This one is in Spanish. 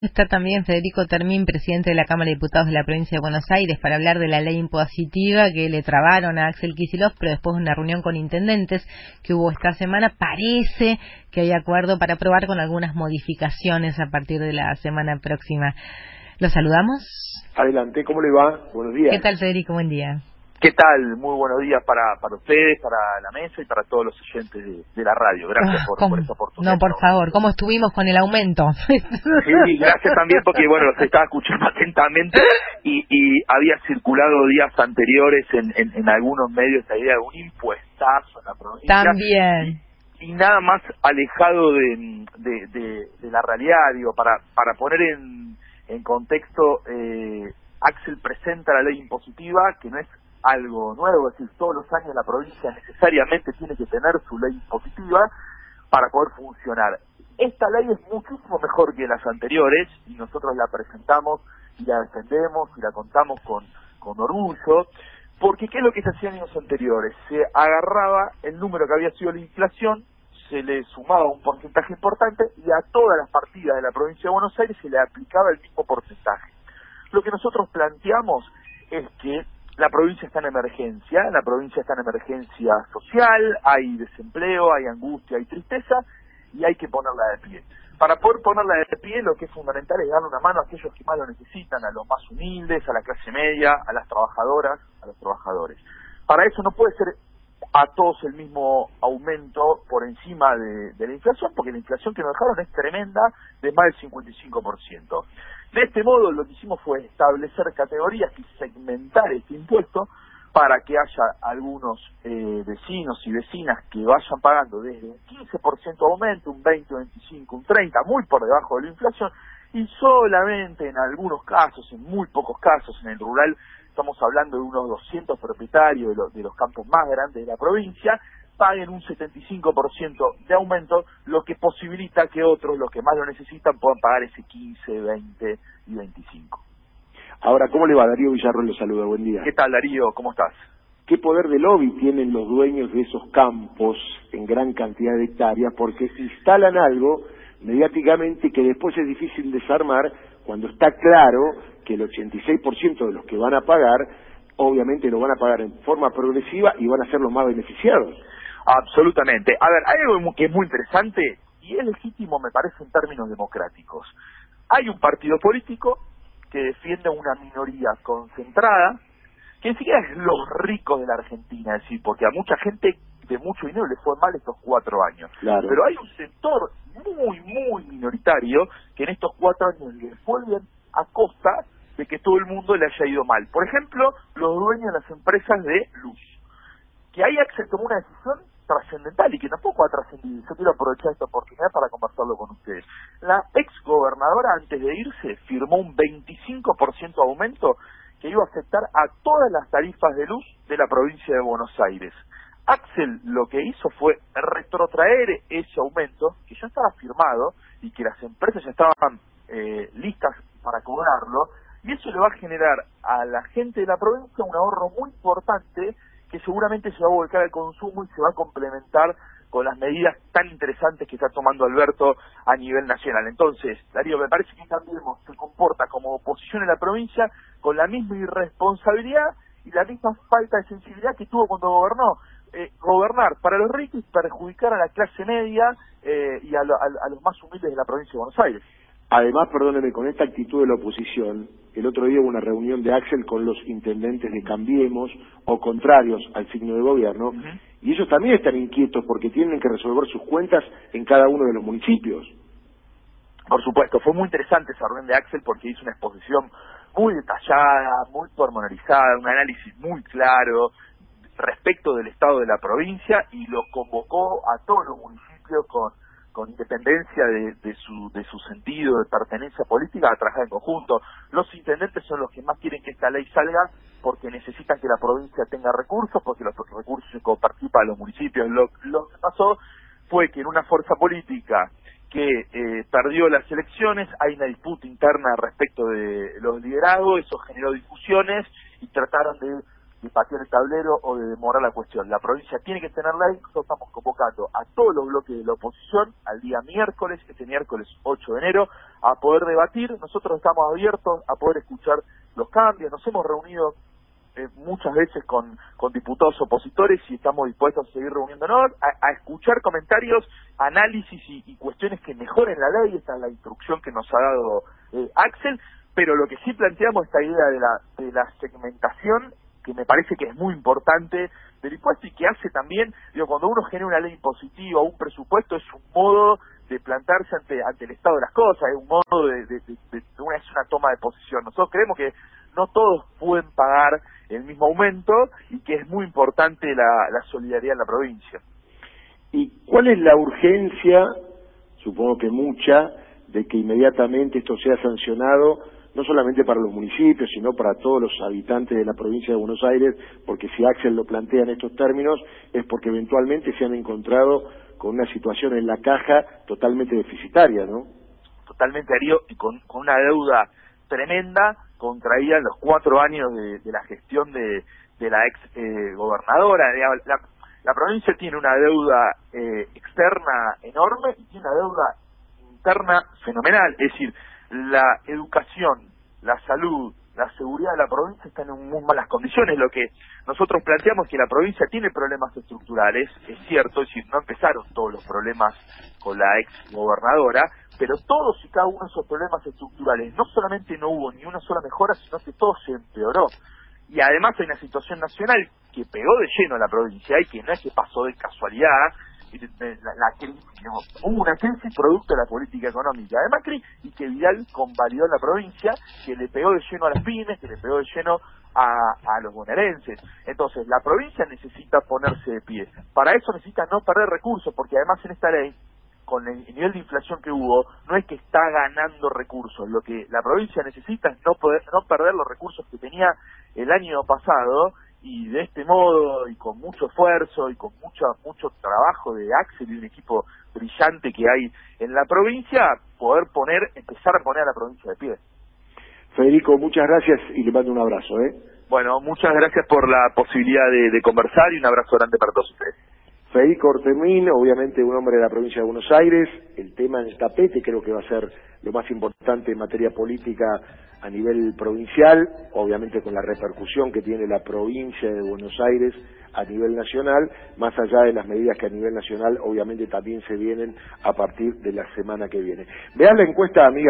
Está también Federico Termín, presidente de la Cámara de Diputados de la provincia de Buenos Aires, para hablar de la ley impositiva que le trabaron a Axel Kicillof, pero después de una reunión con intendentes que hubo esta semana, parece que hay acuerdo para aprobar con algunas modificaciones a partir de la semana próxima. ¿Lo saludamos? Adelante, ¿cómo le va? Buenos días. ¿Qué tal, Federico? Buen día. ¿Qué tal? Muy buenos días para, para ustedes, para la mesa y para todos los oyentes de, la radio. Gracias por, por, esa oportunidad. No, por favor, ¿cómo estuvimos con el aumento? Sí, gracias también porque, bueno, se estaba escuchando atentamente y, y había circulado días anteriores en, en, algunos medios la idea de un impuestazo en la provincia. También. Y, nada más alejado de, de, de, la realidad, digo, para, para poner en, en contexto, eh, Axel presenta la ley impositiva, que no es algo nuevo, es decir, todos los años la provincia necesariamente tiene que tener su ley impositiva para poder funcionar. Esta ley es muchísimo mejor que las anteriores y nosotros la presentamos y la defendemos y la contamos con, con orgullo, porque ¿qué es lo que se hacía en años anteriores? Se agarraba el número que había sido la inflación, se le sumaba un porcentaje importante y a todas las partidas de la provincia de Buenos Aires se le aplicaba el mismo porcentaje. Lo que nosotros planteamos es que la provincia está en emergencia, la provincia está en emergencia social, hay desempleo, hay angustia, hay tristeza y hay que ponerla de pie. Para poder ponerla de pie lo que es fundamental es darle una mano a aquellos que más lo necesitan, a los más humildes, a la clase media, a las trabajadoras, a los trabajadores. Para eso no puede ser a todos el mismo aumento por encima de, la inflación, porque la inflación que nos dejaron es tremenda, de más del 55%. De este modo lo que hicimos fue establecer categorías y segmentar este impuesto para que haya algunos eh, vecinos y vecinas que vayan pagando desde un 15% aumento, un 20, un 25, un 30, muy por debajo de la inflación, y solamente en algunos casos, en muy pocos casos, en el rural, estamos hablando de unos 200 propietarios de, de los campos más grandes de la provincia, paguen un 75% de aumento, lo que posibilita que otros, los que más lo necesitan, puedan pagar ese 15, 20 y 25. Ahora, ¿cómo le va? Darío Villarro le saluda, buen día. ¿Qué tal, Darío? ¿Cómo estás? ¿Qué poder de lobby tienen los dueños de esos campos en gran cantidad de hectáreas? Porque instalan algo mediáticamente que después es difícil desarmar cuando está claro que el 86% de los que van a pagar, obviamente lo van a pagar en forma progresiva y van a ser los más beneficiados. Absolutamente. A ver, hay algo que es muy interesante y es legítimo, me parece, en términos democráticos. Hay un partido político que defiende una minoría concentrada, que ni siquiera es los ricos de la Argentina, es decir, porque a mucha gente de mucho dinero le fue mal estos cuatro años. Pero hay un sector muy, muy minoritario que en estos cuatro años le fue a costa de que todo el mundo le haya ido mal. Por ejemplo, los dueños de las empresas de luz. Que ahí se tomó una decisión trascendental y que tampoco ha trascendido. Yo quiero aprovechar esta oportunidad para conversarlo con ustedes. La ex gobernadora antes de irse firmó un 25% aumento que iba a afectar a todas las tarifas de luz de la provincia de Buenos Aires. Axel lo que hizo fue retrotraer ese aumento que ya estaba firmado y que las empresas ya estaban eh, listas para cobrarlo y eso le va a generar a la gente de la provincia un ahorro muy importante que seguramente se va a volcar al consumo y se va a complementar con las medidas tan interesantes que está tomando Alberto a nivel nacional. Entonces, Darío, me parece que también se comporta como oposición en la provincia con la misma irresponsabilidad y la misma falta de sensibilidad que tuvo cuando gobernó. Eh, gobernar para los ricos y perjudicar a la clase media eh, y a, a los más humildes de la provincia de Buenos Aires. Además, perdóneme, con esta actitud de la oposición, el otro día hubo una reunión de Axel con los intendentes de Cambiemos o contrarios al signo de gobierno, y ellos también están inquietos porque tienen que resolver sus cuentas en cada uno de los municipios. Por supuesto, fue muy interesante esa reunión de Axel porque hizo una exposición muy detallada, muy pormenorizada, un análisis muy claro del estado de la provincia y lo convocó a todos los municipios con con independencia de, su, de su sentido de pertenencia política, a trabajar en conjunto. Los intendentes son los que más quieren que esta ley salga porque necesitan que la provincia tenga recursos, porque los recursos se los municipios. Lo, lo que pasó fue que en una fuerza política que eh, perdió las elecciones, hay una disputa interna respecto de los liderazgos, eso generó discusiones y trataron de de patear el tablero o de demorar la cuestión. La provincia tiene que tener ley, nosotros estamos convocando a todos los bloques de la oposición al día miércoles, este miércoles 8 de enero, a poder debatir. Nosotros estamos abiertos a poder escuchar los cambios. Nos hemos reunido eh, muchas veces con, con diputados opositores y estamos dispuestos a seguir reuniéndonos, a, escuchar comentarios, análisis y, cuestiones que mejoren la ley. Esta es la instrucción que nos ha dado eh, Axel. Pero lo que sí planteamos, esta idea de la, de la segmentación que me parece que es muy importante del impuesto y que hace también, digo, cuando uno genera una ley impositiva un presupuesto es un modo de plantarse ante, ante el estado de las cosas, es un modo de, de, una, es una toma de posición. Nosotros creemos que no todos pueden pagar el mismo aumento y que es muy importante la, la solidaridad en la provincia. ¿Y cuál es la urgencia, supongo que mucha, de que inmediatamente esto sea sancionado no solamente para los municipios, sino para todos los habitantes de la provincia de Buenos Aires, porque si Axel lo plantea en estos términos, es porque eventualmente se han encontrado con una situación en la caja totalmente deficitaria, ¿no? Totalmente, Darío, con, una deuda tremenda contraída en los cuatro años de, la gestión de, la ex eh, gobernadora. La, provincia tiene una deuda eh, externa enorme y tiene una deuda interna fenomenal. Es decir, la educación, la salud, la seguridad de la provincia están en muy malas condiciones. Lo que nosotros planteamos es que la provincia tiene problemas estructurales, es cierto, es decir, no empezaron todos los problemas con la ex gobernadora, pero todos y cada uno de esos problemas estructurales, no solamente no hubo ni una sola mejora, sino que todo se empeoró. Y además hay una situación nacional que pegó de lleno a la provincia y que no es que pasó de casualidad, la, la crisis, hubo una crisis producto de la política económica de Macri y que Vidal convalidó la provincia, que le pegó de lleno a las pymes, que le pegó de lleno a, a los bonaerenses. Entonces, la provincia necesita ponerse de pie. Para eso necesita no perder recursos, porque además en esta ley con el nivel de inflación que hubo, no es que está ganando recursos. Lo que la provincia necesita es no, poder, no perder los recursos que tenía el año pasado y de este modo y con mucho esfuerzo y con mucho mucho trabajo de Axel y un equipo brillante que hay en la provincia poder poner empezar a poner a la provincia de pie. Federico muchas gracias y le mando un abrazo eh bueno muchas gracias por la posibilidad de, de conversar y un abrazo grande para todos ustedes. Federico Ortemín, obviamente un hombre de la provincia de Buenos Aires, el tema en el tapete creo que va a ser lo más importante en materia política a nivel provincial, obviamente con la repercusión que tiene la provincia de Buenos Aires a nivel nacional, más allá de las medidas que a nivel nacional obviamente también se vienen a partir de la semana que viene. Vean la encuesta, amiga.